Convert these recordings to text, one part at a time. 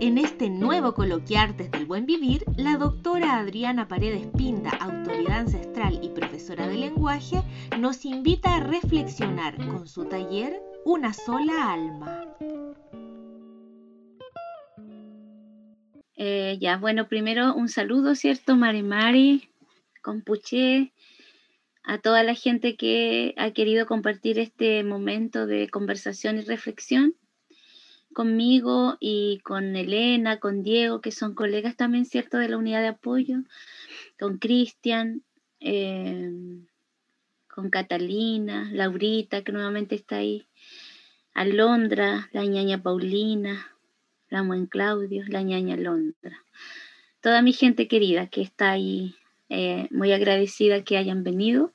En este nuevo Coloquiartes del Buen Vivir, la doctora Adriana Paredes Pinda, autoridad ancestral y profesora de lenguaje, nos invita a reflexionar con su taller Una sola alma. Eh, ya, bueno, primero un saludo, ¿cierto? Mari Mari, Compuché, a toda la gente que ha querido compartir este momento de conversación y reflexión conmigo y con Elena, con Diego, que son colegas también, ¿cierto?, de la unidad de apoyo, con Cristian, eh, con Catalina, Laurita, que nuevamente está ahí, Alondra, la ñaña Paulina, la buen Claudio, la ñaña Alondra. Toda mi gente querida que está ahí, eh, muy agradecida que hayan venido.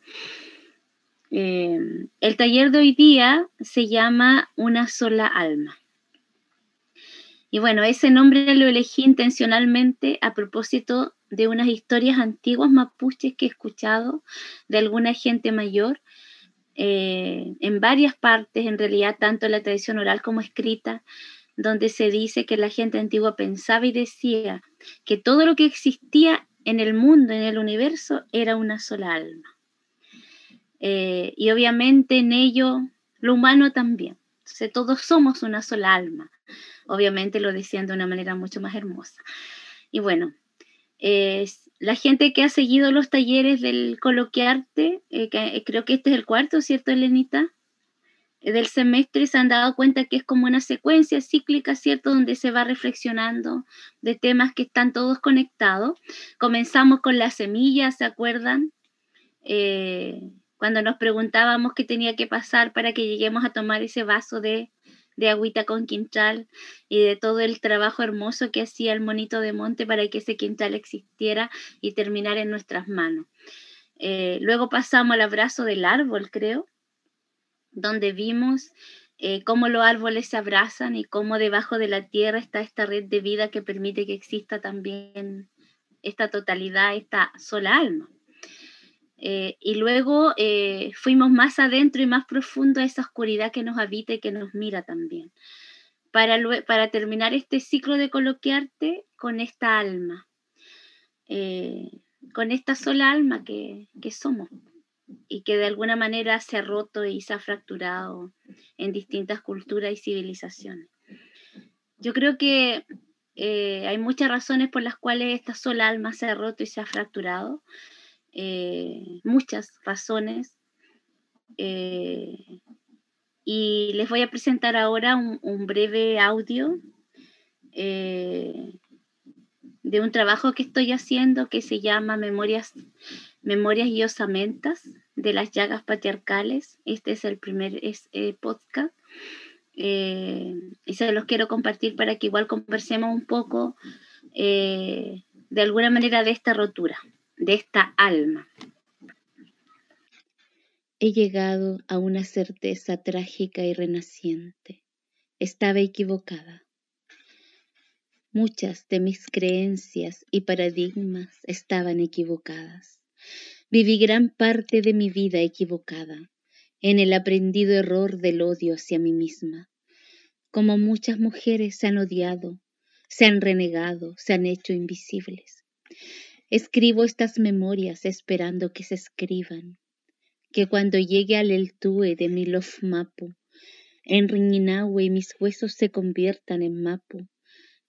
Eh, el taller de hoy día se llama Una sola alma. Y bueno, ese nombre lo elegí intencionalmente a propósito de unas historias antiguas mapuches que he escuchado de alguna gente mayor eh, en varias partes, en realidad, tanto en la tradición oral como escrita, donde se dice que la gente antigua pensaba y decía que todo lo que existía en el mundo, en el universo, era una sola alma. Eh, y obviamente en ello lo humano también. Entonces todos somos una sola alma obviamente lo decían de una manera mucho más hermosa. Y bueno, la gente que ha seguido los talleres del coloquiarte, eh, eh, creo que este es el cuarto, ¿cierto, Elenita? Eh, del semestre se han dado cuenta que es como una secuencia cíclica, ¿cierto? Donde se va reflexionando de temas que están todos conectados. Comenzamos con la semilla, ¿se acuerdan? cuando nos preguntábamos qué tenía que pasar para que lleguemos a tomar ese vaso de de Agüita con Quintal y de todo el trabajo hermoso que hacía el monito de monte para que ese quintal existiera y terminara en nuestras manos. Eh, luego pasamos al abrazo del árbol, creo, donde vimos eh, cómo los árboles se abrazan y cómo debajo de la tierra está esta red de vida que permite que exista también esta totalidad, esta sola alma. Eh, y luego eh, fuimos más adentro y más profundo a esa oscuridad que nos habita y que nos mira también. Para, para terminar este ciclo de coloquiarte con esta alma, eh, con esta sola alma que, que somos y que de alguna manera se ha roto y se ha fracturado en distintas culturas y civilizaciones. Yo creo que hay muchas razones por las cuales esta sola alma se ha roto y se ha fracturado, eh, muchas razones. Eh, y les voy a presentar ahora un, breve audio eh, de un trabajo que estoy haciendo que se llama Memorias, Memorias y Osamentas de las llagas patriarcales. Este es el primer podcast. y se los quiero compartir para que igual conversemos un poco de alguna manera de esta rotura de esta alma. He llegado a una certeza trágica y renaciente. Estaba equivocada. Muchas de mis creencias y paradigmas estaban equivocadas. Viví gran parte de mi vida equivocada, en el aprendido error del odio hacia mí misma. Como muchas mujeres se han odiado, se han renegado, se han hecho invisibles. Escribo estas memorias esperando que se escriban, que cuando llegue al Eltue de mi Lofmapu, en Ringinahue mis huesos se conviertan en mapu,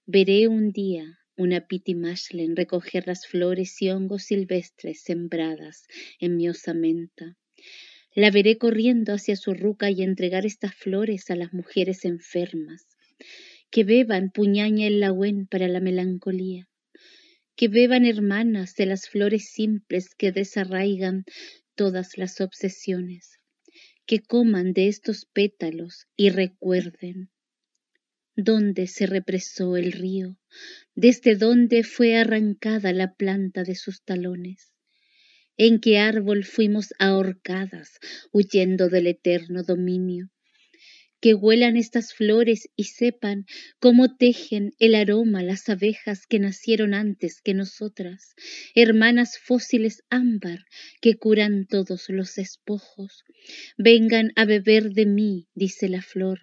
veré un día una piti mashlen recoger las flores y hongos silvestres sembradas en mi osamenta. La veré corriendo hacia su ruca y entregar estas flores a las mujeres enfermas, que beban puñaña el lahuén para la melancolía que beban hermanas de las flores simples que desarraigan todas las obsesiones, que coman de estos pétalos y recuerden dónde se represó el río, desde dónde fue arrancada la planta de sus talones, en qué árbol fuimos ahorcadas huyendo del eterno dominio, que huelan estas flores y sepan cómo tejen el aroma las abejas que nacieron antes que nosotras, hermanas fósiles ámbar que curan todos los despojos. Vengan a beber de mí, dice la flor,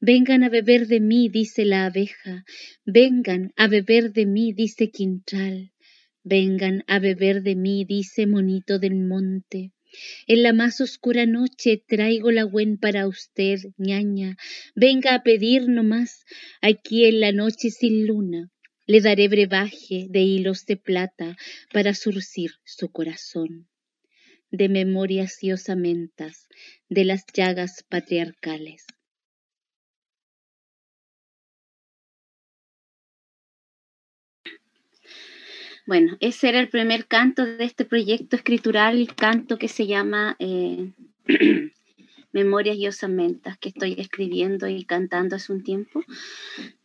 Vengan a beber de mí, dice la abeja, vengan a beber de mí, dice Quintral, vengan a beber de mí, dice monito del monte. En la más oscura noche traigo la buen para usted, ñaña. Venga a pedir nomás, aquí en la noche sin luna. Le daré brebaje de hilos de plata para surcir su corazón. De memorias y osamentas de las llagas patriarcales. Bueno, ese era el primer canto de este proyecto escritural, el canto que se llama eh, Memorias y Osamentas, que estoy escribiendo y cantando hace un tiempo.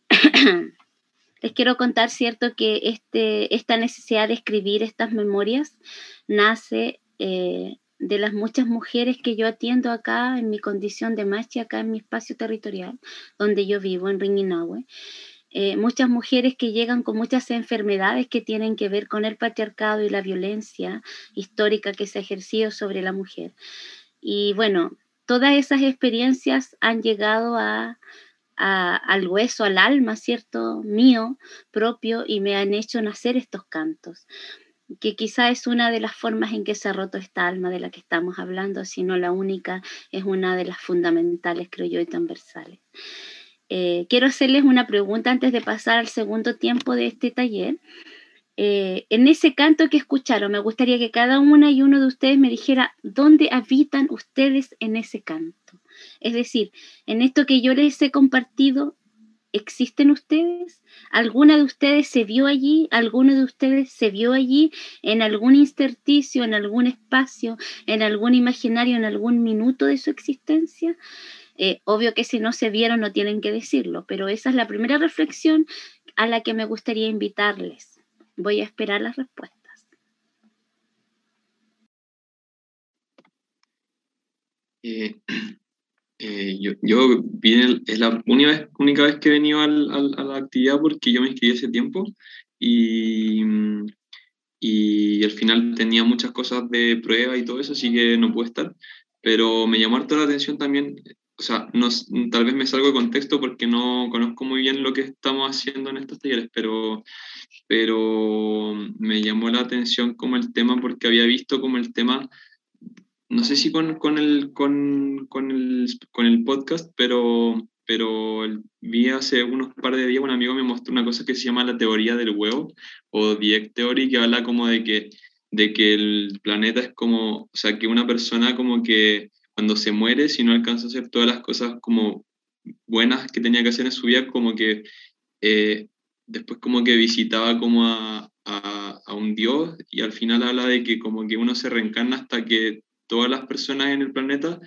Les quiero contar, cierto, que este, esta necesidad de escribir estas memorias nace eh, de las muchas mujeres que yo atiendo acá en mi condición de machi, acá en mi espacio territorial, donde yo vivo, en Ringinahue. Eh, muchas mujeres que llegan con muchas enfermedades que tienen que ver con el patriarcado y la violencia histórica que se ha ejercido sobre la mujer. Y bueno, todas esas experiencias han llegado a, al hueso, al alma, ¿cierto? Mío propio y me han hecho nacer estos cantos que quizá es una de las formas en que se ha roto esta alma de la que estamos hablando, si no la única, es una de las fundamentales, creo yo, y transversales. Eh, quiero hacerles una pregunta antes de pasar al segundo tiempo de este taller. Eh, en ese canto que escucharon, me gustaría que cada una y uno de ustedes me dijera dónde habitan ustedes en ese canto. Es decir, en esto que yo les he compartido, ¿existen ustedes? ¿Alguna de ustedes se vio allí? ¿Alguno de ustedes se vio allí en algún intersticio, en algún espacio, en algún imaginario, en algún minuto de su existencia? Eh, obvio que si no se vieron no tienen que decirlo, pero esa es la primera reflexión a la que me gustaría invitarles. Voy a esperar las respuestas. Eh, eh, yo, yo vine, es la única vez, que he venido a la actividad porque yo me inscribí hace tiempo y, y al final tenía muchas cosas de prueba y todo eso, así que no pude estar. Pero me llamó harto la atención también o sea, no, tal vez me salgo de contexto porque no conozco muy bien lo que estamos haciendo en estos talleres, pero, pero me llamó la atención como el tema porque había visto como el tema, no sé si con, con, el, con, con, el, con el podcast, pero, pero vi hace unos par de días un amigo me mostró una cosa que se llama la teoría del huevo o The Egg Theory, que habla como de que, de que el planeta es como, o sea, que una persona como que cuando se muere, si no alcanza a hacer todas las cosas como buenas que tenía que hacer en su vida, como que eh, después como que visitaba como a, a, un dios y al final habla de que como que uno se reencarna hasta que todas las personas en el planeta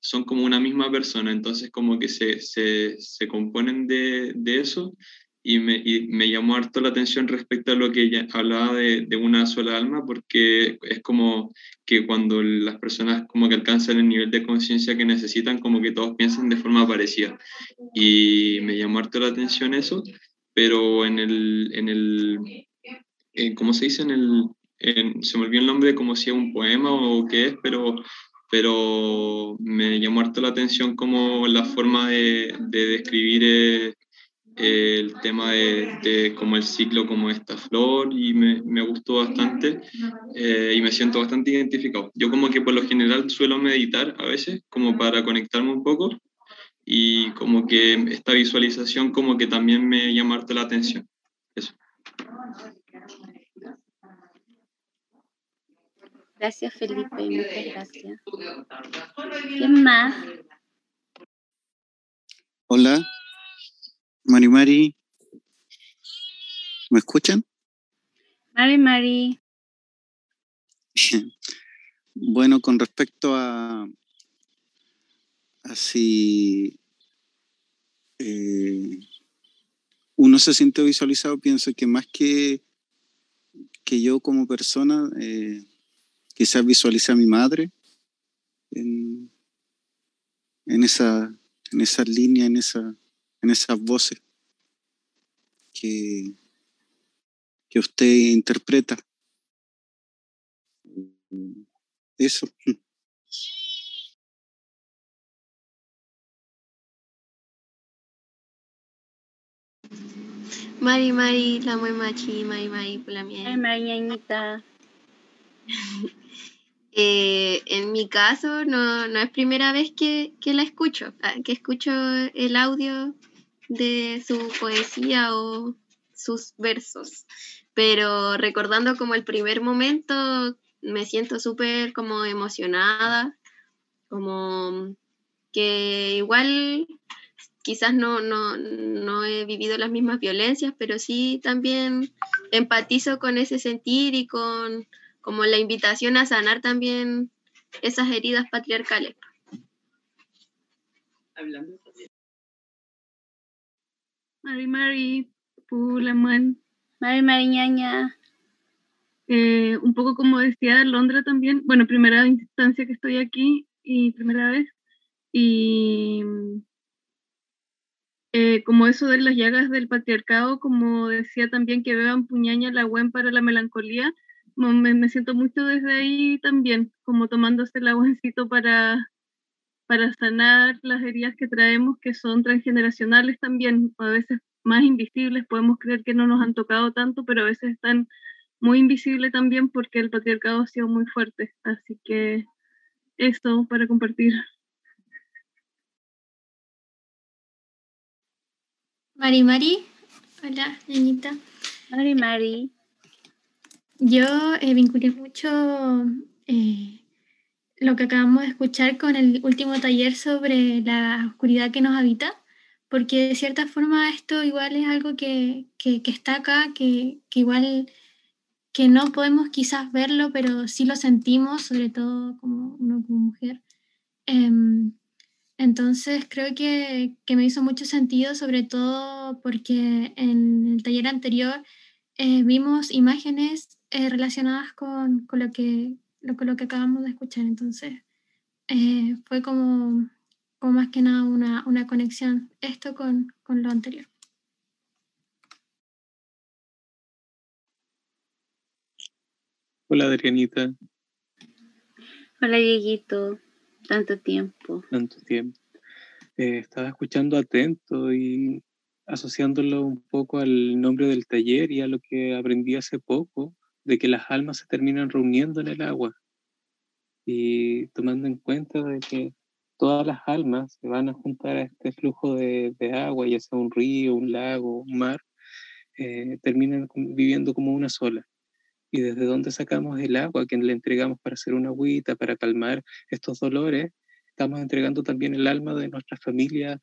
son como una misma persona, entonces como que se, se, se componen de, de, eso y me, y me, llamó harto la atención respecto a lo que ella hablaba de, de, una sola alma, porque es como que cuando las personas como que alcanzan el nivel de conciencia que necesitan, como que todos piensan de forma parecida. Y me llamó harto la atención eso, pero en el, en el eh, ¿cómo se dice? En el, se me olvidó el nombre como si es un poema o qué es, pero pero me llamó harto la atención como la forma de, de describir eh, el tema de, de, como el ciclo como esta flor y me, me gustó bastante eh, y me siento bastante identificado. Yo como que por lo general suelo meditar a veces como para conectarme un poco y como que esta visualización como que también me llama harto la atención. Eso. Gracias Felipe, muchas gracias. ¿Quién más? Hola, Mari Mari, ¿me escuchan? Mari Mari. bueno, con respecto a, si eh, uno se siente visualizado, pienso que más que, que yo como persona, eh, quizás visualice a mi madre en, en, esa, en esa línea, en esa en esas voces que, que usted interpreta. Eso. Mari Mari, la muy machi, Mari Mari, por la mía. Ay, Marianita. Eh, en mi caso, no, no es primera vez que, que la escucho, ah, que escucho el audio de su poesía o sus versos. Pero recordando como el primer momento, me siento súper como emocionada, como que igual quizás no, no, no he vivido las mismas violencias, pero sí también empatizo con ese sentir y con como la invitación a sanar también esas heridas patriarcales. Hablando Mari Mari, Pulaman. Mari Mariñaña. Eh, un poco como decía Londra también, bueno, primera instancia que estoy aquí y primera vez, y eh, como eso de las llagas del patriarcado, como decía también que beban puñaña la buen para la melancolía, me, me, siento mucho desde ahí también, como tomándose el aguancito para, para sanar las heridas que traemos, que son transgeneracionales también, a veces más invisibles, podemos creer que no nos han tocado tanto, pero a veces están muy invisibles también porque el patriarcado ha sido muy fuerte. Así que esto para compartir. Mari Mari, hola, niñita. Mari Mari. Yo eh, vinculé mucho eh, lo que acabamos de escuchar con el último taller sobre la oscuridad que nos habita, porque de cierta forma esto igual es algo que, que, que está acá, que, que, igual que no podemos quizás verlo, pero sí lo sentimos, sobre todo como uno como mujer. Eh, entonces creo que, que, me hizo mucho sentido, sobre todo porque en el taller anterior eh, vimos imágenes eh, relacionadas con, con, lo que, lo, con lo que acabamos de escuchar. Entonces, eh, fue como, como, más que nada una, una conexión, esto con, con, lo anterior. Hola, Adrianita. Hola, Dieguito. Tanto tiempo. Tanto tiempo. Eh, estaba escuchando atento y asociándolo un poco al nombre del taller y a lo que aprendí hace poco de que las almas se terminan reuniendo en el agua y tomando en cuenta de que todas las almas se van a juntar a este flujo de, de agua, ya sea un río, un lago, un mar, eh, terminan viviendo como una sola. Y desde dónde sacamos el agua que le entregamos para hacer una agüita, para calmar estos dolores, estamos entregando también el alma de nuestra familia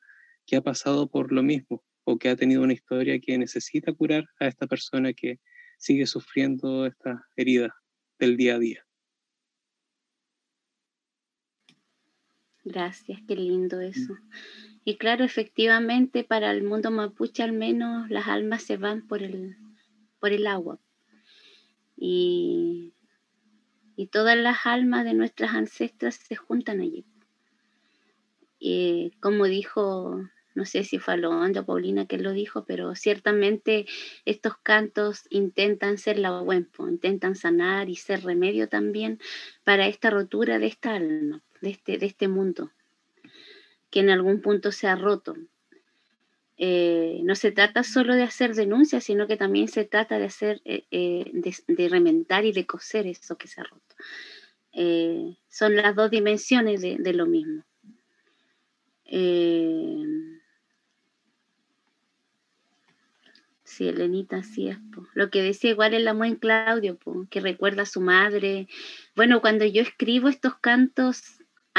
que ha pasado por lo mismo o que ha tenido una historia que necesita curar a esta persona que sigue sufriendo esta herida del día a día. Gracias, qué lindo eso. Y claro, efectivamente, para el mundo mapuche al menos las almas se van por el, por el agua. Y, y todas las almas de nuestras ancestras se juntan allí. Y como dijo no sé si fue Alondra o Paulina que lo dijo, pero ciertamente estos cantos intentan ser la huempo, intentan sanar y ser remedio también para esta rotura de esta alma, de este, de este mundo, que en algún punto se ha roto. Eh, no se trata solo de hacer denuncias, sino que también se trata de hacer, eh, eh, de, de, y de coser eso que se ha roto. Son las dos dimensiones de, lo mismo. Sí, Elenita, sí es. Lo que decía igual el buen Claudio, po, que recuerda a su madre. Bueno, cuando yo escribo estos cantos,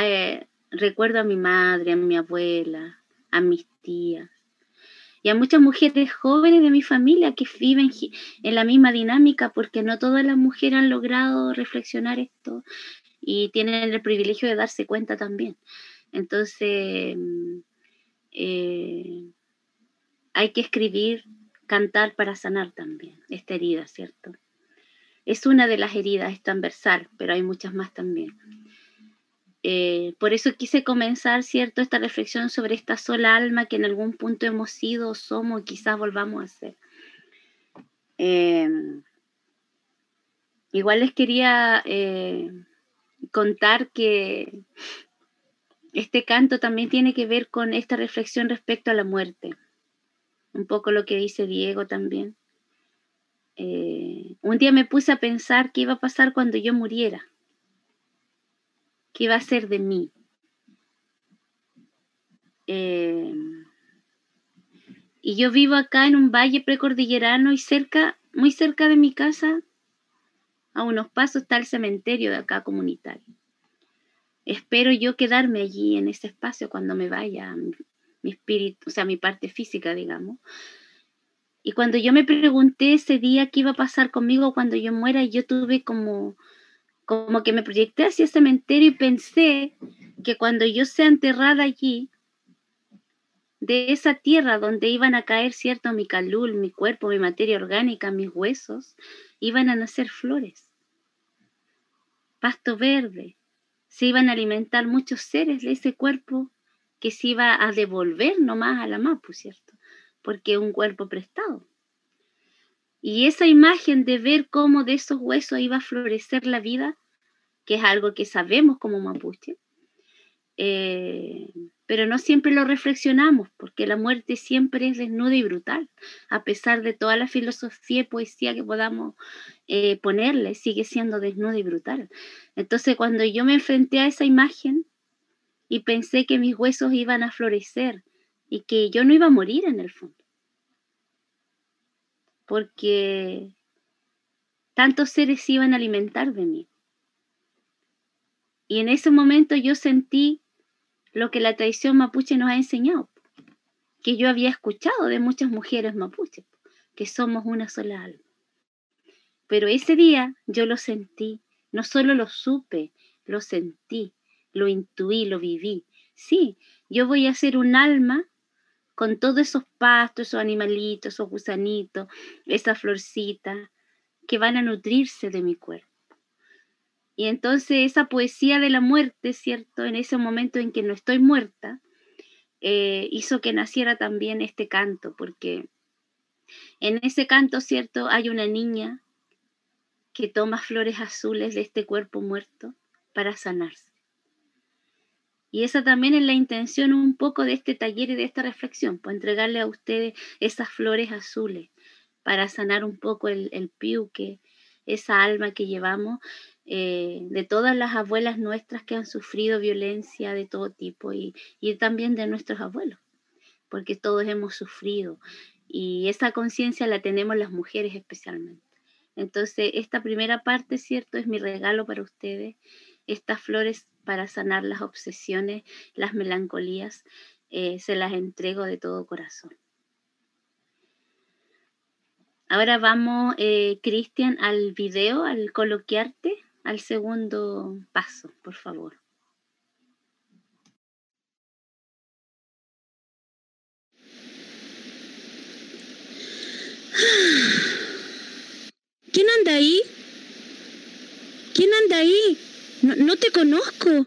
eh, recuerdo a mi madre, a mi abuela, a mis tías y a muchas mujeres jóvenes de mi familia que viven en la misma dinámica, porque no todas las mujeres han logrado reflexionar esto y tienen el privilegio de darse cuenta también. Entonces, eh, hay que escribir cantar para sanar también esta herida, ¿cierto? Es una de las heridas, es transversal, pero hay muchas más también. Eh, por eso quise comenzar, ¿cierto?, esta reflexión sobre esta sola alma que en algún punto hemos sido, somos y quizás volvamos a ser. Eh, igual les quería eh, contar que este canto también tiene que ver con esta reflexión respecto a la muerte un poco lo que dice Diego también. Eh, un día me puse a pensar qué iba a pasar cuando yo muriera, qué iba a ser de mí. Eh, y yo vivo acá en un valle precordillerano y cerca, muy cerca de mi casa, a unos pasos está el cementerio de acá comunitario. Espero yo quedarme allí en ese espacio cuando me vaya, mi espíritu, o sea, mi parte física, digamos. Y cuando yo me pregunté ese día qué iba a pasar conmigo cuando yo muera, yo tuve como, como que me proyecté hacia el cementerio y pensé que cuando yo sea enterrada allí, de esa tierra donde iban a caer, cierto, mi calul, mi cuerpo, mi materia orgánica, mis huesos, iban a nacer flores, pasto verde, se iban a alimentar muchos seres de ese cuerpo que se iba a devolver nomás a la Mapu, ¿cierto? Porque es un cuerpo prestado. Y esa imagen de ver cómo de esos huesos iba a florecer la vida, que es algo que sabemos como mapuche, eh, pero no siempre lo reflexionamos, porque la muerte siempre es desnuda y brutal, a pesar de toda la filosofía y poesía que podamos eh, ponerle, sigue siendo desnuda y brutal. Entonces, cuando yo me enfrenté a esa imagen y pensé que mis huesos iban a florecer y que yo no iba a morir en el fondo, porque tantos seres iban a alimentar de mí. Y en ese momento yo sentí lo que la tradición mapuche nos ha enseñado, que yo había escuchado de muchas mujeres mapuches, que somos una sola alma. Pero ese día yo lo sentí, no solo lo supe, lo sentí, lo intuí, lo viví. Sí, yo voy a ser un alma con todos esos pastos, esos animalitos, esos gusanitos, esa florcita, que van a nutrirse de mi cuerpo. Y entonces esa poesía de la muerte, ¿cierto? En ese momento en que no estoy muerta, eh, hizo que naciera también este canto, porque en ese canto, ¿cierto? Hay una niña que toma flores azules de este cuerpo muerto para sanarse. Y esa también es la intención un poco de este taller y de esta reflexión, pues entregarle a ustedes esas flores azules para sanar un poco el, el piuque, esa alma que llevamos eh, de todas las abuelas nuestras que han sufrido violencia de todo tipo y, y también de nuestros abuelos, porque todos hemos sufrido y esa conciencia la tenemos las mujeres especialmente. Entonces, esta primera parte, ¿cierto? Es mi regalo para ustedes, estas flores para sanar las obsesiones, las melancolías, eh, se las entrego de todo corazón. Ahora vamos, eh, Cristian, al video, al coloquiarte al segundo paso, por favor. ¿Quién anda ahí? ¿Quién anda ahí? No, no, te conozco.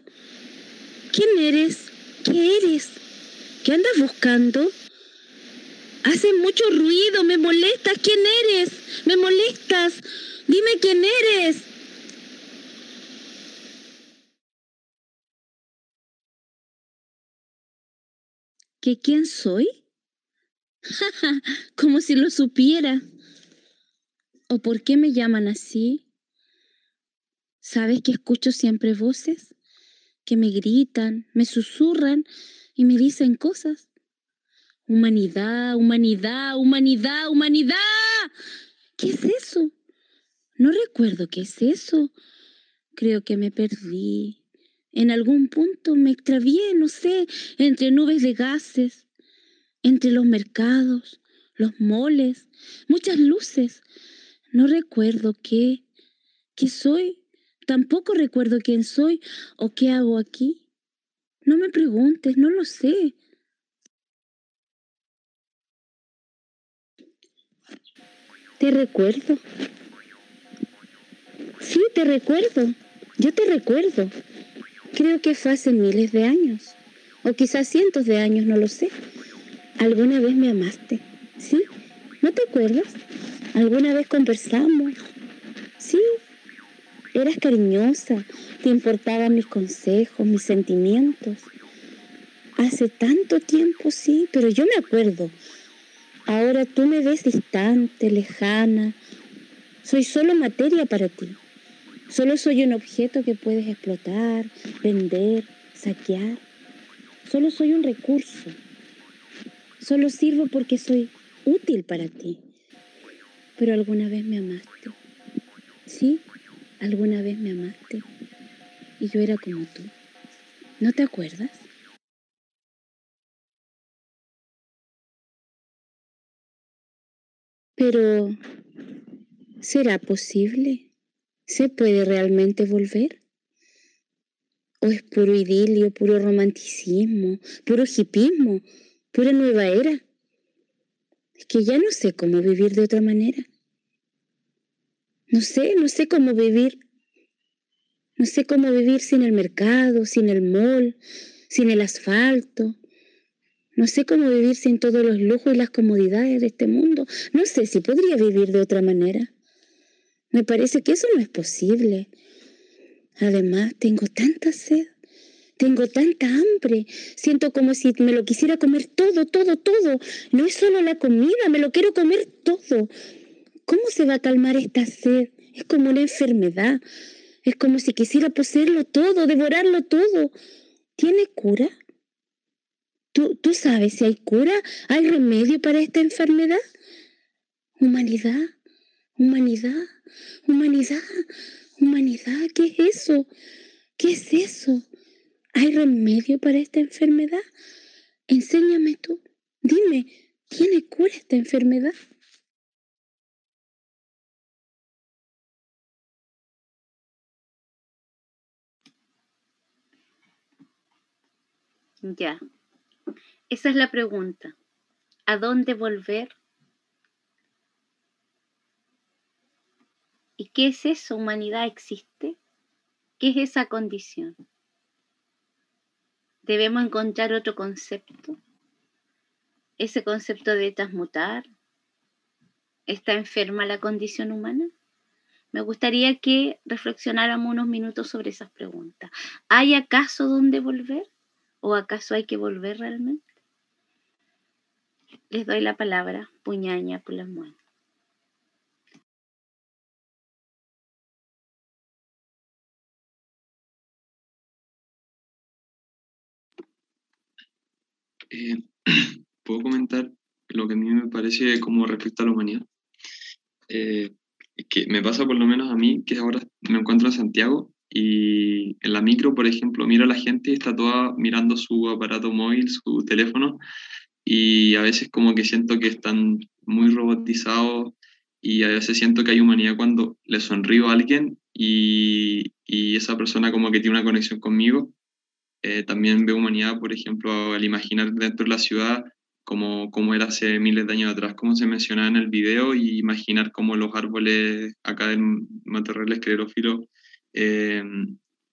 ¿Quién eres? ¿Qué eres? ¿Qué andas buscando? Hace mucho ruido, me molestas. ¿Quién eres? Me molestas. Dime quién eres. ¿Que quién soy? Como si lo supiera. ¿O por qué me llaman así? ¿Sabes que escucho siempre voces que me gritan, me susurran y me dicen cosas? Humanidad, humanidad, humanidad, humanidad. ¿Qué es eso? No recuerdo qué es eso. Creo que me perdí. En algún punto me extravié, no sé, entre nubes de gases, entre los mercados, los moles, muchas luces. No recuerdo qué, qué soy. Tampoco recuerdo quién soy o qué hago aquí. No me preguntes, no lo sé. Te recuerdo. Sí, te recuerdo. Yo te recuerdo. Creo que fue hace miles de años, o quizás cientos de años, no lo sé. ¿Alguna vez me amaste? ¿Sí? ¿No te acuerdas? ¿Alguna vez conversamos? Sí. Eras cariñosa, te importaban mis consejos, mis sentimientos. Hace tanto tiempo, sí, pero yo me acuerdo. Ahora tú me ves distante, lejana. Soy solo materia para ti. Solo soy un objeto que puedes explotar, vender, saquear. Solo soy un recurso. Solo sirvo porque soy útil para ti. Pero alguna vez me amaste. Sí, alguna vez me amaste. Y yo era como tú. ¿No te acuerdas? Pero, ¿será posible? ¿Se puede realmente volver? ¿O es puro idilio, puro romanticismo, puro hipismo, pura nueva era? Es que ya no sé cómo vivir de otra manera. No sé, no sé cómo vivir. No sé cómo vivir sin el mercado, sin el mall, sin el asfalto. No sé cómo vivir sin todos los lujos y las comodidades de este mundo. No sé si podría vivir de otra manera. Me parece que eso no es posible. Además, tengo tanta sed, tengo tanta hambre, siento como si me lo quisiera comer todo, todo, todo. No es solo la comida, me lo quiero comer todo. ¿Cómo se va a calmar esta sed? Es como una enfermedad. Es como si quisiera poseerlo todo, devorarlo todo. ¿Tiene cura? ¿Tú, ¿Tú sabes si hay cura? ¿Hay remedio para esta enfermedad? Humanidad, humanidad. Humanidad, humanidad, ¿qué es eso? ¿Qué es eso? ¿Hay remedio para esta enfermedad? Enséñame tú. Dime, ¿tiene cura esta enfermedad? Ya. Esa es la pregunta. ¿A dónde volver? ¿Y qué es eso? ¿Humanidad existe? ¿Qué es esa condición? ¿Debemos encontrar otro concepto? ¿Ese concepto de transmutar? ¿Está enferma la condición humana? Me gustaría que reflexionáramos unos minutos sobre esas preguntas. ¿Hay acaso dónde volver? ¿O acaso hay que volver realmente? Les doy la palabra, puñaña manos. Eh, puedo comentar lo que a mí me parece como respecto a la humanidad. Eh, que me pasa por lo menos a mí, que ahora me encuentro en Santiago y en la micro, por ejemplo, miro a la gente y está toda mirando su aparato móvil, su teléfono, y a veces como que siento que están muy robotizados y a veces siento que hay humanidad cuando le sonrío a alguien y, y esa persona como que tiene una conexión conmigo. Eh, también veo humanidad, por ejemplo, al imaginar dentro de la ciudad como, como era hace miles de años atrás, como se mencionaba en el video, y imaginar cómo los árboles acá en Matorral Esclerófilo, eh,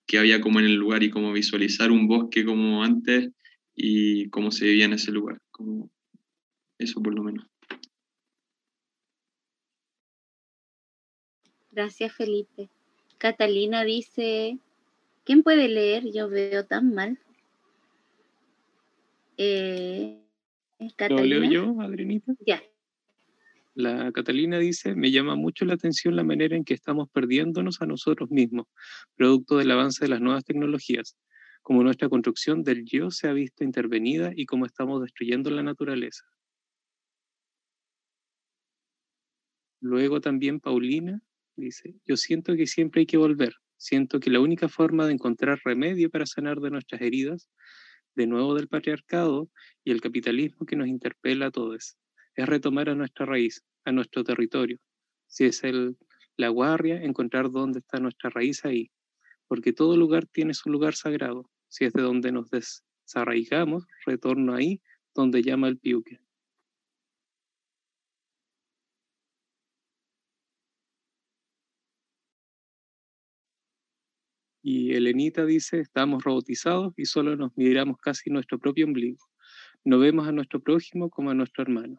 que había como en el lugar, y como visualizar un bosque como antes y cómo se vivía en ese lugar, como eso por lo menos. Gracias, Felipe. Catalina dice, ¿Quién puede leer? Yo veo tan mal. Eh, ¿Lo leo yo, Adrianita? Ya. La Catalina dice, me llama mucho la atención la manera en que estamos perdiéndonos a nosotros mismos, producto del avance de las nuevas tecnologías, como nuestra construcción del yo se ha visto intervenida y cómo estamos destruyendo la naturaleza. Luego también Paulina dice, yo siento que siempre hay que volver, Siento que la única forma de encontrar remedio para sanar de nuestras heridas, de nuevo del patriarcado y el capitalismo que nos interpela a todos, es retomar a nuestra raíz, a nuestro territorio. Si es el, la guardia, encontrar dónde está nuestra raíz ahí, porque todo lugar tiene su lugar sagrado. Si es de donde nos desarraigamos, retorno ahí donde llama el piuque. Y Elenita dice, estamos robotizados y solo nos miramos casi nuestro propio ombligo. No vemos a nuestro prójimo como a nuestro hermano.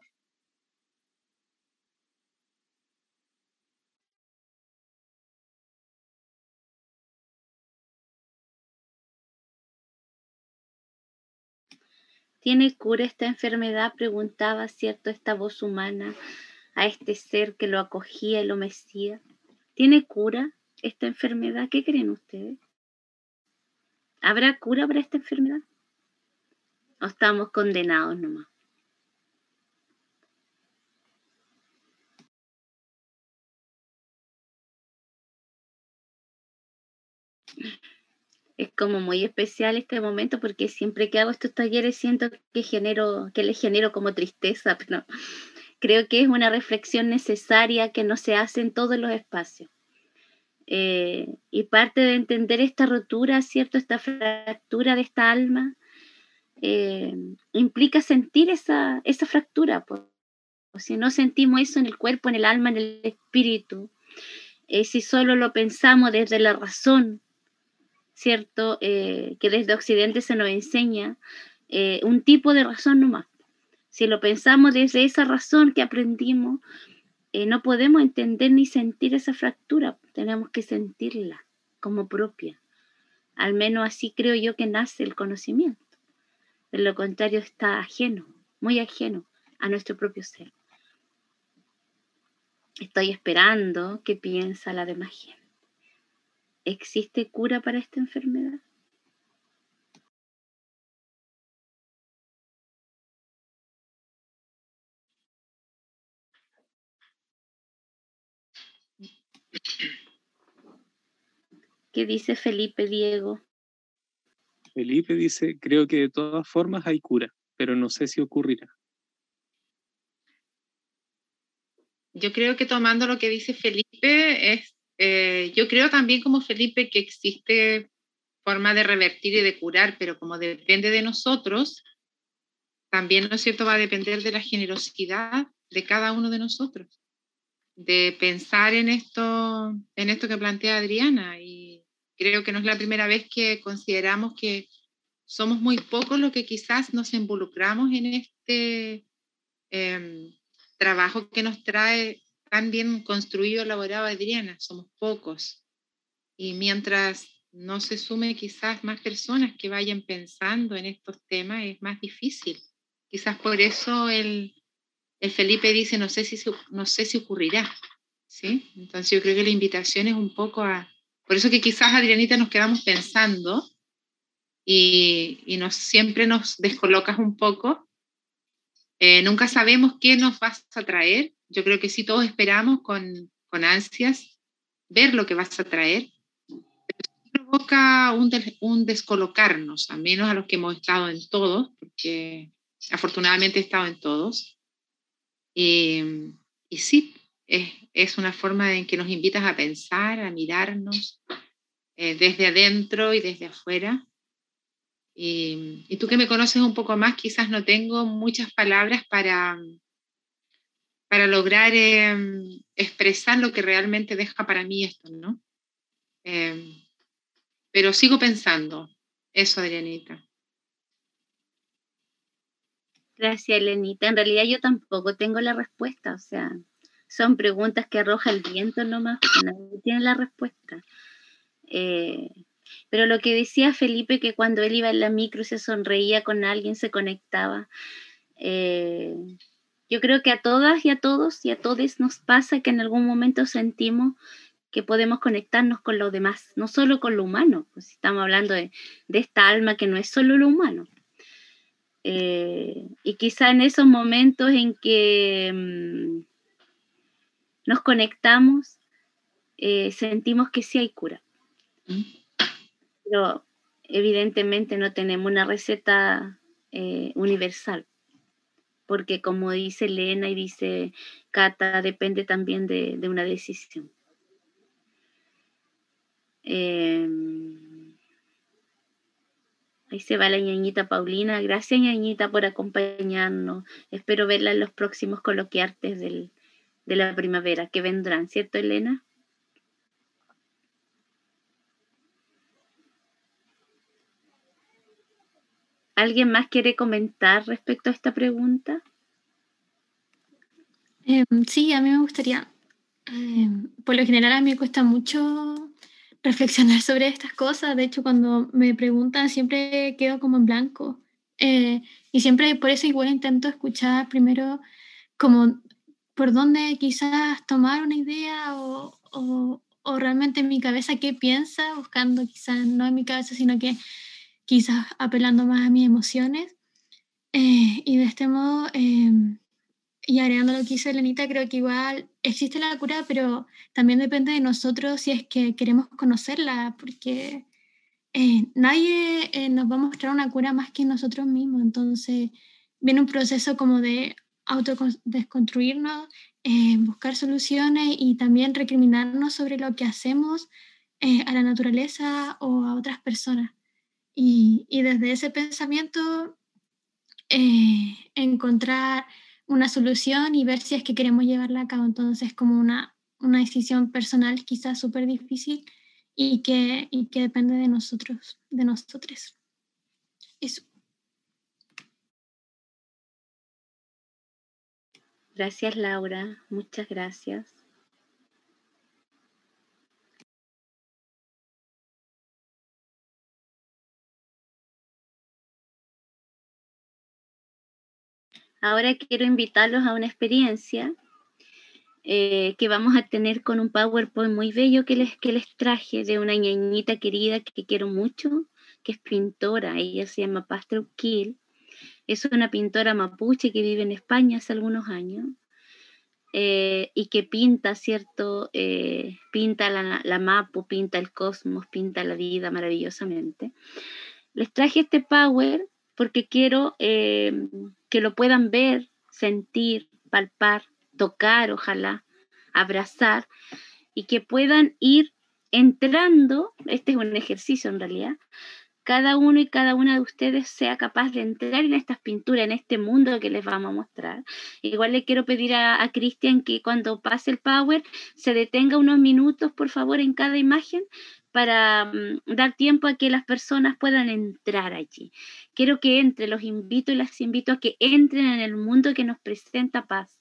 ¿Tiene cura esta enfermedad? Preguntaba, ¿cierto? Esta voz humana a este ser que lo acogía y lo mecía. ¿Tiene cura esta enfermedad? ¿Qué creen ustedes? ¿Habrá cura para esta enfermedad? ¿O estamos condenados nomás? Es como muy especial este momento porque siempre que hago estos talleres siento que genero, que les genero como tristeza, pero creo que es una reflexión necesaria que no se hace en todos los espacios. Eh, y parte de entender esta rotura, ¿cierto? Esta fractura de esta alma, eh, implica sentir esa, esa fractura. Pues. Si no sentimos eso en el cuerpo, en el alma, en el espíritu, eh, si solo lo pensamos desde la razón, ¿cierto? Eh, que desde Occidente se nos enseña eh, un tipo de razón nomás. Si lo pensamos desde esa razón que aprendimos, eh, no podemos entender ni sentir esa fractura, tenemos que sentirla como propia. Al menos así creo yo que nace el conocimiento. De lo contrario está ajeno, muy ajeno a nuestro propio ser. Estoy esperando qué piensa la demás gente. ¿Existe cura para esta enfermedad? ¿Qué dice Felipe Diego? Felipe dice, creo que de todas formas hay cura, pero no sé si ocurrirá. Yo creo que tomando lo que dice Felipe es eh, yo creo también como Felipe que existe forma de revertir y de curar, pero como depende de nosotros, también, ¿no es cierto?, va a depender de la generosidad de cada uno de nosotros, de pensar en esto, en esto que plantea Adriana. Y creo que no es la primera vez que consideramos que somos muy pocos los que quizás nos involucramos en este em, trabajo que nos trae tan bien construido, elaborado Adriana, somos pocos. Y mientras no se sume quizás más personas que vayan pensando en estos temas, es más difícil. Quizás por eso el, el Felipe dice, no sé, si, no sé si ocurrirá. ¿sí? Entonces yo creo que la invitación es un poco a... Por eso que quizás Adrianita nos quedamos pensando y, y nos, siempre nos descolocas un poco. Eh, nunca sabemos qué nos vas a traer, yo creo que sí todos esperamos con, con ansias ver lo que vas a traer, pero provoca un, un, descolocarnos, al menos a los que hemos estado en todos, porque afortunadamente he estado en todos. Y, y sí, es, es, una forma en que nos invitas a pensar, a mirarnos eh, desde adentro y desde afuera. Y, y, tú que me conoces un poco más, quizás no tengo muchas palabras para, para lograr em, expresar lo que realmente deja para mí esto, ¿no? Em, pero sigo pensando eso, Adrianita. Gracias, Elenita. En realidad yo tampoco tengo la respuesta, o sea, son preguntas que arroja el viento nomás, nadie tiene la respuesta. Eh, pero lo que decía Felipe, que cuando él iba en la micro se sonreía con alguien, se conectaba. Eh, yo creo que a todas y a todos y a todos nos pasa que en algún momento sentimos que podemos conectarnos con lo demás, no solo con lo humano, pues estamos hablando de, esta alma que no es solo lo humano. Eh, y quizá en esos momentos en que mm, nos conectamos, eh, sentimos que sí hay cura. Pero evidentemente no tenemos una receta eh, universal porque como dice Elena y dice Cata, depende también de, una decisión. Em, ahí se va la ñañita Paulina. Gracias ñañita por acompañarnos. Espero verla en los próximos coloquiartes de la primavera que vendrán, ¿cierto Elena? ¿Alguien más quiere comentar respecto a esta pregunta? Em, sí, a mí me gustaría. Em, por lo general a mí me cuesta mucho reflexionar sobre estas cosas. De hecho, cuando me preguntan siempre quedo como en blanco. Eh, y siempre por eso igual intento escuchar primero como por dónde quizás tomar una idea o, o, o realmente en mi cabeza qué piensa, buscando quizás no en mi cabeza, sino que quizás apelando más a mis emociones. Eh, y de este modo, em, y agregando lo que dice Elenita, creo que igual existe la cura, pero también depende de nosotros si es que queremos conocerla, porque eh, nadie eh, nos va a mostrar una cura más que nosotros mismos. Entonces, viene un proceso como de autodesconstruirnos, eh, buscar soluciones y también recriminarnos sobre lo que hacemos a la naturaleza o a otras personas. Y, desde ese pensamiento, encontrar una solución y ver si es que queremos llevarla a cabo. Entonces, como una, una decisión personal quizás súper difícil y que, y que depende de nosotros, de nosotros. Eso. Gracias, Laura. Muchas gracias. Ahora quiero invitarlos a una experiencia eh, que vamos a tener con un PowerPoint muy bello que les, que les traje de una ñañita querida que quiero mucho, que es pintora, ella se llama Pastor Kill, es una pintora mapuche que vive en España hace algunos años eh, y que pinta, ¿cierto? Eh, pinta la, la mapu, pinta el cosmos, pinta la vida maravillosamente. Les traje este Power porque quiero que lo puedan ver, sentir, palpar, tocar, ojalá, abrazar, y que puedan ir entrando, este es un ejercicio en realidad, cada uno y cada una de ustedes sea capaz de entrar en estas pinturas, en este mundo que les vamos a mostrar. Igual le quiero pedir a, a Cristian que cuando pase el power se detenga unos minutos, por favor, en cada imagen para mm, dar tiempo a que las personas puedan entrar allí. Quiero que entre, los invito y las invito a que entren en el mundo que nos presenta paz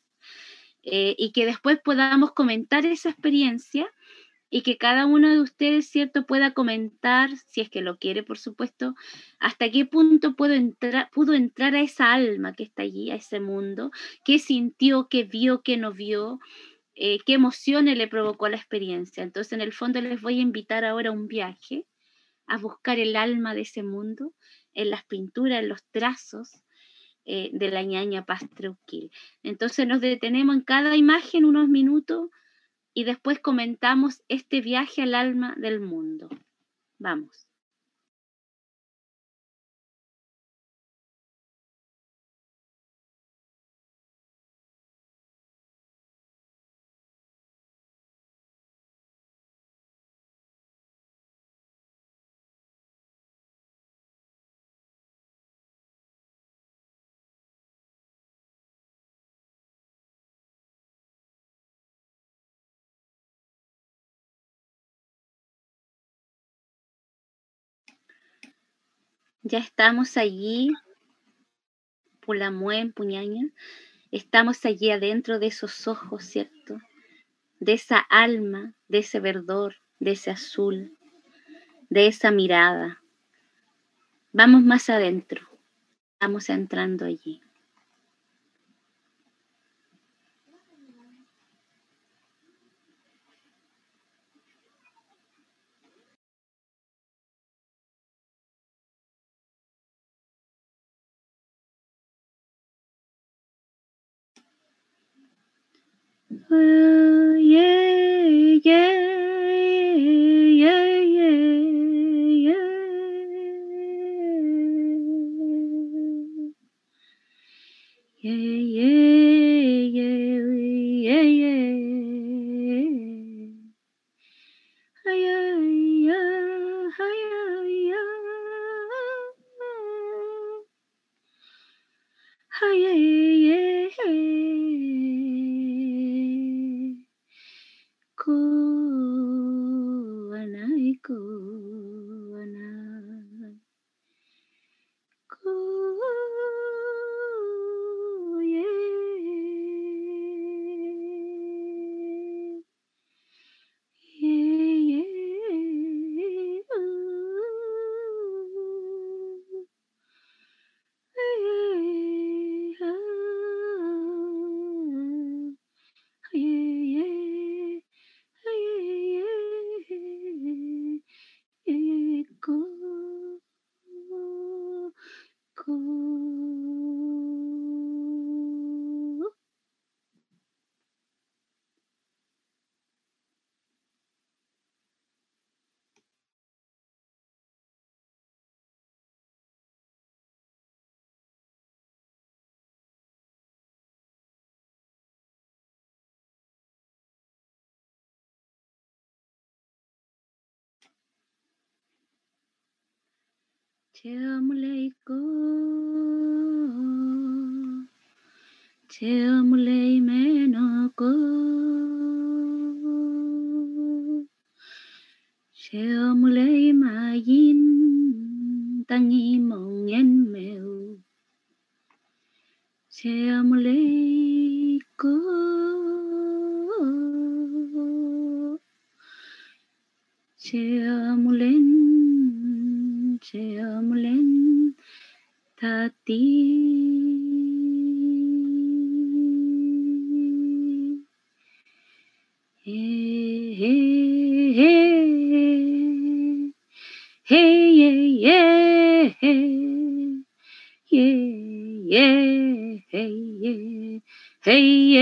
eh, y que después podamos comentar esa experiencia y que cada uno de ustedes, ¿cierto?, pueda comentar, si es que lo quiere, por supuesto, hasta qué punto puedo entrar, pudo entrar a esa alma que está allí, a ese mundo, qué sintió, qué vio, qué no vio, eh, qué emociones le provocó la experiencia. Entonces, en el fondo, les voy a invitar ahora a un viaje, a buscar el alma de ese mundo, en las pinturas, en los trazos eh, de la ñaña Pastreuquil. Entonces, nos detenemos en cada imagen unos minutos y después comentamos este viaje al alma del mundo. Vamos. Ya estamos allí, Pulamuen, Puñaña, estamos allí adentro de esos ojos, ¿cierto? De esa alma, de ese verdor, de ese azul, de esa mirada. Vamos más adentro, vamos entrando allí. Well, Tell me let go. Tell me lay me no go. Tell me lay my yin mèo. Tell me lay go. Tell lên tati. Hey, hey, hey, hey, yeah, yeah, hey, yeah, yeah, hey, yeah, hey, yeah,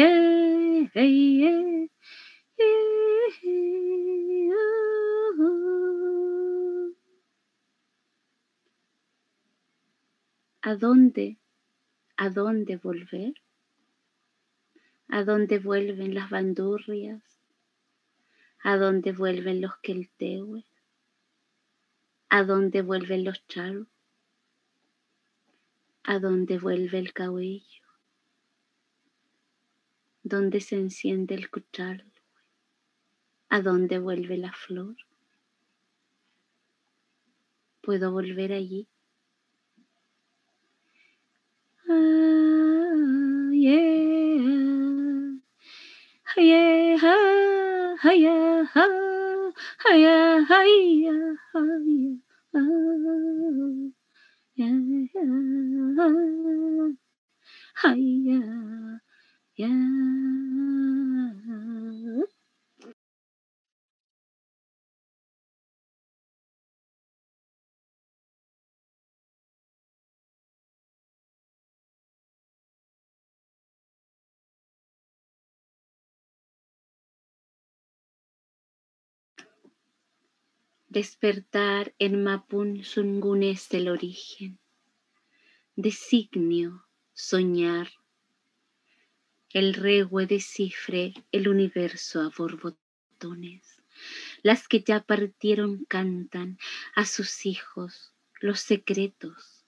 ¿A dónde volver? ¿A dónde vuelven las bandurrias? ¿A dónde vuelven los queltehues? ¿A dónde vuelven los charos? ¿A dónde vuelve el cabello? ¿Dónde se enciende el cuchal? ¿A dónde vuelve la flor? ¿Puedo volver allí? Ah, yeah. Yeah, ha, ha, yeah, ha, ha, yeah, ha, yeah, Despertar en Mapun Sungun es el origen. Designio, soñar. El regue descifre el universo a borbotones. Las que ya partieron cantan a sus hijos los secretos,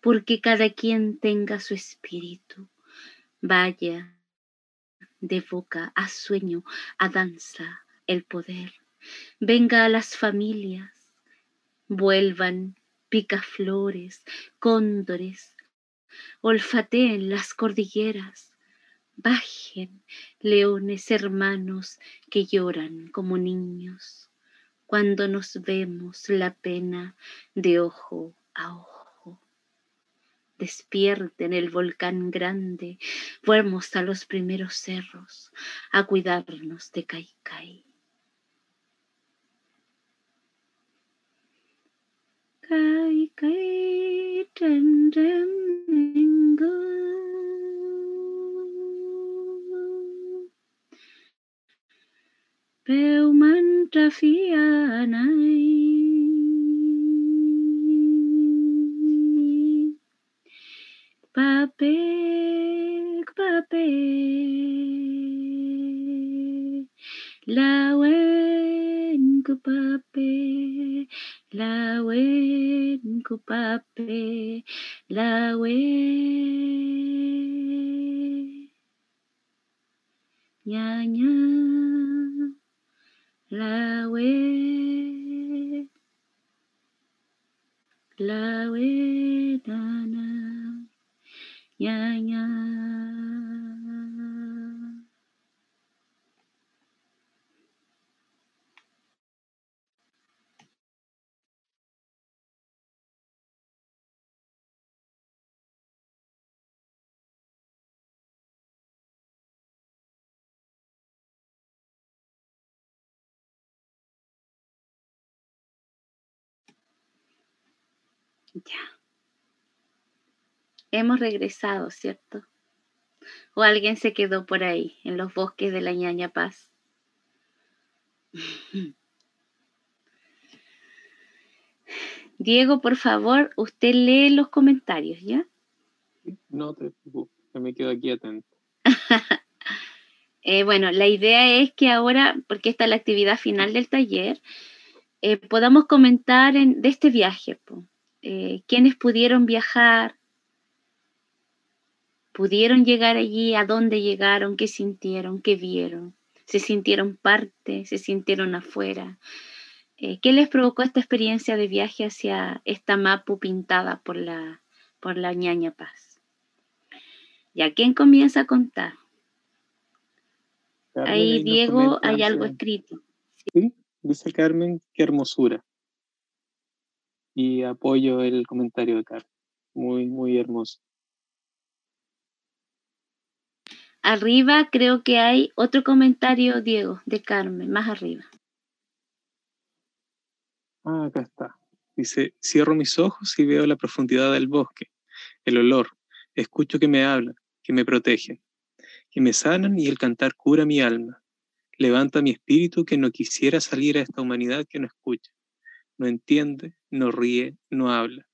porque cada quien tenga su espíritu. Vaya de boca a sueño, a danza, el poder. Venga a las familias, vuelvan picaflores, cóndores, olfateen las cordilleras, bajen leones hermanos que lloran como niños cuando nos vemos la pena de ojo a ojo. Despierten el volcán grande, fuéramos a los primeros cerros a cuidarnos de Caicay. கை கயிற்றென்றம் எங்கோ Peumantra fianai Papek, papek Lawen ku papek Lawen coupable la way. Nya nya la way. La way na Ya. Hemos regresado, ¿cierto? O alguien se quedó por ahí, en los bosques de la ñaña paz. Diego, por favor, usted lee los comentarios, ¿ya? No te preocupes, me quedo aquí atento. Eh, bueno, la idea es que ahora, porque esta es la actividad final del taller, eh, podamos comentar en- de este viaje. po. Eh, quienes pudieron viajar, pudieron llegar allí, a dónde llegaron, qué sintieron, qué vieron, se sintieron parte, se sintieron afuera. Eh, ¿Qué les provocó esta experiencia de viaje hacia esta Mapu pintada por la, por la ñaña Paz? ¿Y a quién comienza a contar? ahí, Diego, hay algo escrito. ¿Sí? Dice Carmen, qué hermosura. Y apoyo el comentario de Carmen. Muy, muy hermoso. Arriba creo que hay otro comentario, Diego, de Carmen, más arriba. Ah, acá está. Dice, cierro mis ojos y veo la profundidad del bosque, el olor, escucho que me hablan, que me protegen, que me sanan y el cantar cura mi alma. Levanta mi espíritu que no quisiera salir a esta humanidad que no escucha, no entiende, no ríe, no habla.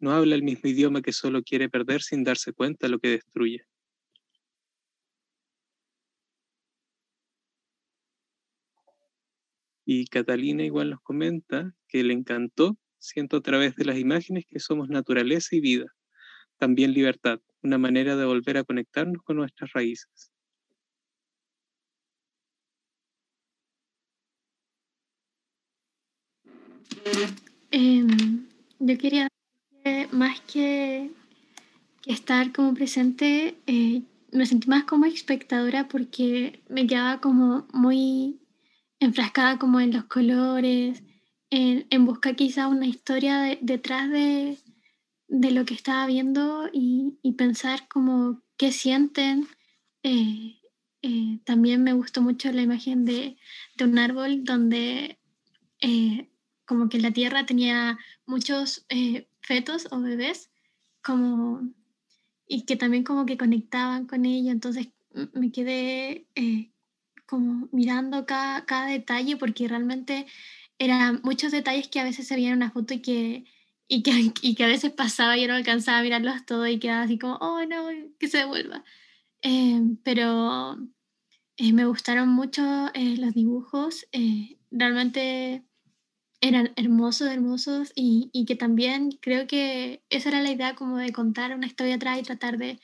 No habla el mismo idioma que solo quiere perder sin darse cuenta lo que destruye. Y Catalina igual nos comenta que le encantó, siento a través de las imágenes que somos naturaleza y vida, también libertad, una manera de volver a conectarnos con nuestras raíces. Em, yo quería más que, que, estar como presente, eh, me sentí más como espectadora porque me quedaba como muy enfrascada como en los colores, en, en buscar quizá una historia detrás de, de, lo que estaba viendo y, y pensar como qué sienten. Eh, eh, también me gustó mucho la imagen de, de un árbol donde eh, como que la tierra tenía muchos fetos o bebés como y que también como que conectaban con ella entonces me quedé como mirando cada, cada detalle porque realmente eran muchos detalles que a veces se veían en una foto y que, y que, y que a veces pasaba y yo no alcanzaba a mirarlos todos y quedaba así como, oh no, que se devuelva. Eh, pero eh, me gustaron mucho eh, los dibujos, realmente eran hermosos, hermosos y, y, que también creo que esa era la idea como de contar una historia atrás y tratar de,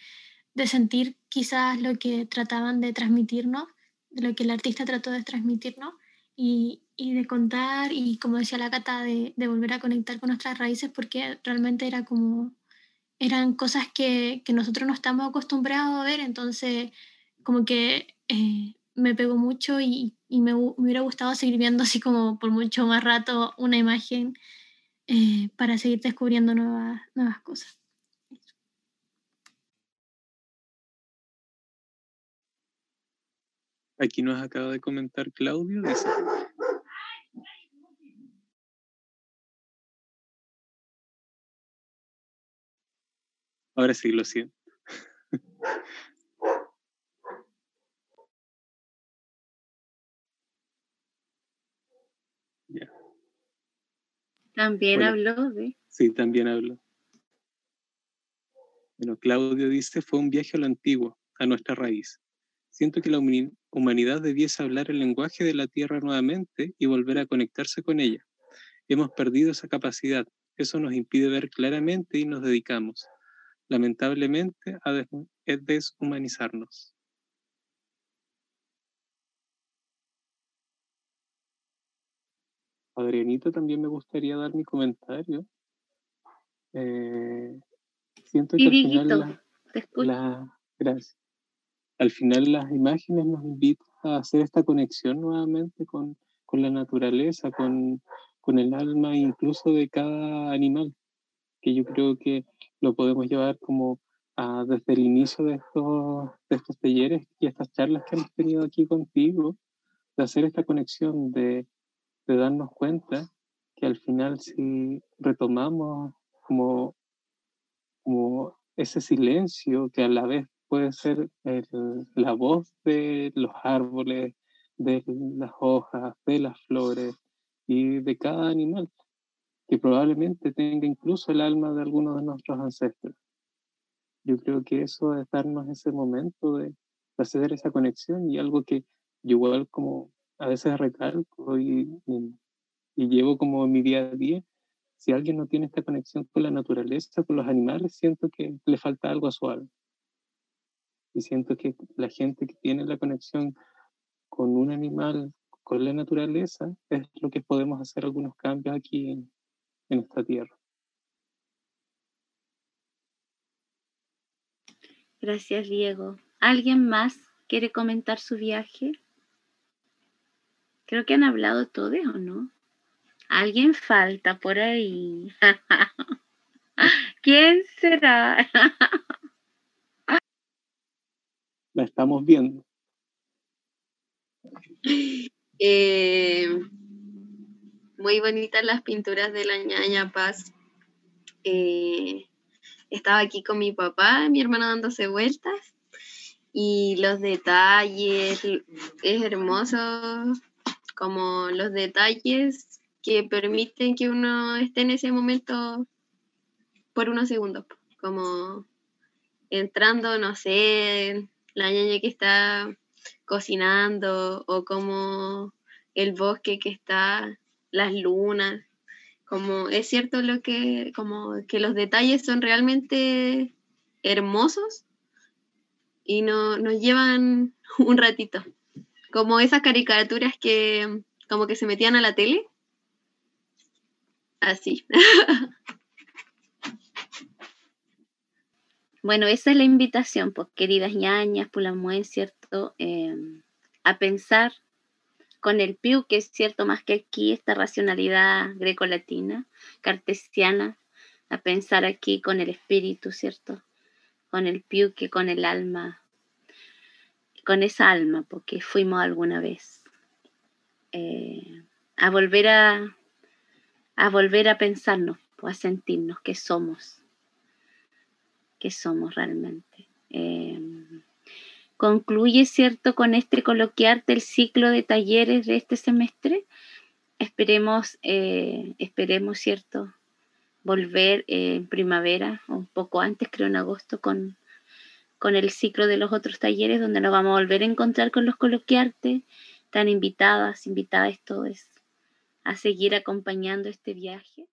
de sentir quizás lo que trataban de transmitirnos de lo que el artista trató de transmitir, ¿no? Y, y de contar y, como decía la Cata, de, de, volver a conectar con nuestras raíces porque realmente era como, eran cosas que, que nosotros no estamos acostumbrados a ver, entonces como que eh, me pegó mucho y, y me, hubiera gustado seguir viendo así como por mucho más rato una imagen eh, para seguir descubriendo nuevas, nuevas cosas. Aquí nos acaba de comentar Claudio. Dice, Ahora sí, lo siento. También habló de. Sí, también habló. Bueno, Claudio dice, fue un viaje a lo antiguo, a nuestra raíz. Siento que la humanidad debiese hablar el lenguaje de la Tierra nuevamente y volver a conectarse con ella. Hemos perdido esa capacidad. Eso nos impide ver claramente y nos dedicamos, lamentablemente, a deshumanizarnos. Adrianito, también me gustaría dar mi comentario. Eh, siento que al final la, gracias al final las imágenes nos invitan a hacer esta conexión nuevamente con, con la naturaleza, con, con, el alma incluso de cada animal, que yo creo que lo podemos llevar como a, desde el inicio de estos, de estos talleres y estas charlas que hemos tenido aquí contigo, de hacer esta conexión, de, de darnos cuenta que al final si retomamos como, como ese silencio que a la vez puede ser la voz de los árboles, de las hojas, de las flores y de cada animal, que probablemente tenga incluso el alma de algunos de nuestros ancestros. Yo creo que eso es darnos ese momento de, hacer esa conexión y algo que yo igual como a veces recalco y, llevo como mi día a día, si alguien no tiene esta conexión con la naturaleza, con los animales, siento que le falta algo a su alma. Y siento que la gente que tiene la conexión con un animal, con la naturaleza, es lo que podemos hacer algunos cambios aquí en esta tierra. Gracias, Diego. ¿Alguien más quiere comentar su viaje? Creo que han hablado todos, ¿o no? Alguien falta por ahí. ¿Quién será? La estamos viendo. Eh, muy bonitas las pinturas de la ñaña Paz. Eh, estaba aquí con mi papá, mi hermano dándose vueltas y los detalles, es hermoso como los detalles que permiten que uno esté en ese momento por unos segundos, como entrando, no sé, la ñaña que está cocinando o como el bosque que está, las lunas, como es cierto lo que, como que los detalles son realmente hermosos y no, nos llevan un ratito. Como esas caricaturas que como que se metían a la tele. Así. Bueno, esa es la invitación, pues, queridas ñañas, pulamuen, ¿cierto? Em, a pensar con el piu, que es cierto más que aquí, esta racionalidad grecolatina, cartesiana, a pensar aquí con el espíritu, ¿cierto? Con el piu, que con el alma, con esa alma, porque fuimos alguna vez. Eh, a volver a, a volver a pensarnos, pues, a sentirnos que somos, que somos realmente. Eh, concluye, ¿cierto?, con este coloquiarte el ciclo de talleres de este semestre. Esperemos, eh, esperemos, ¿cierto?, volver en primavera, un poco antes, creo en agosto, con, con el ciclo de los otros talleres, donde nos vamos a volver a encontrar con los coloquiartes, tan invitadas, invitadas todos, a seguir acompañando este viaje.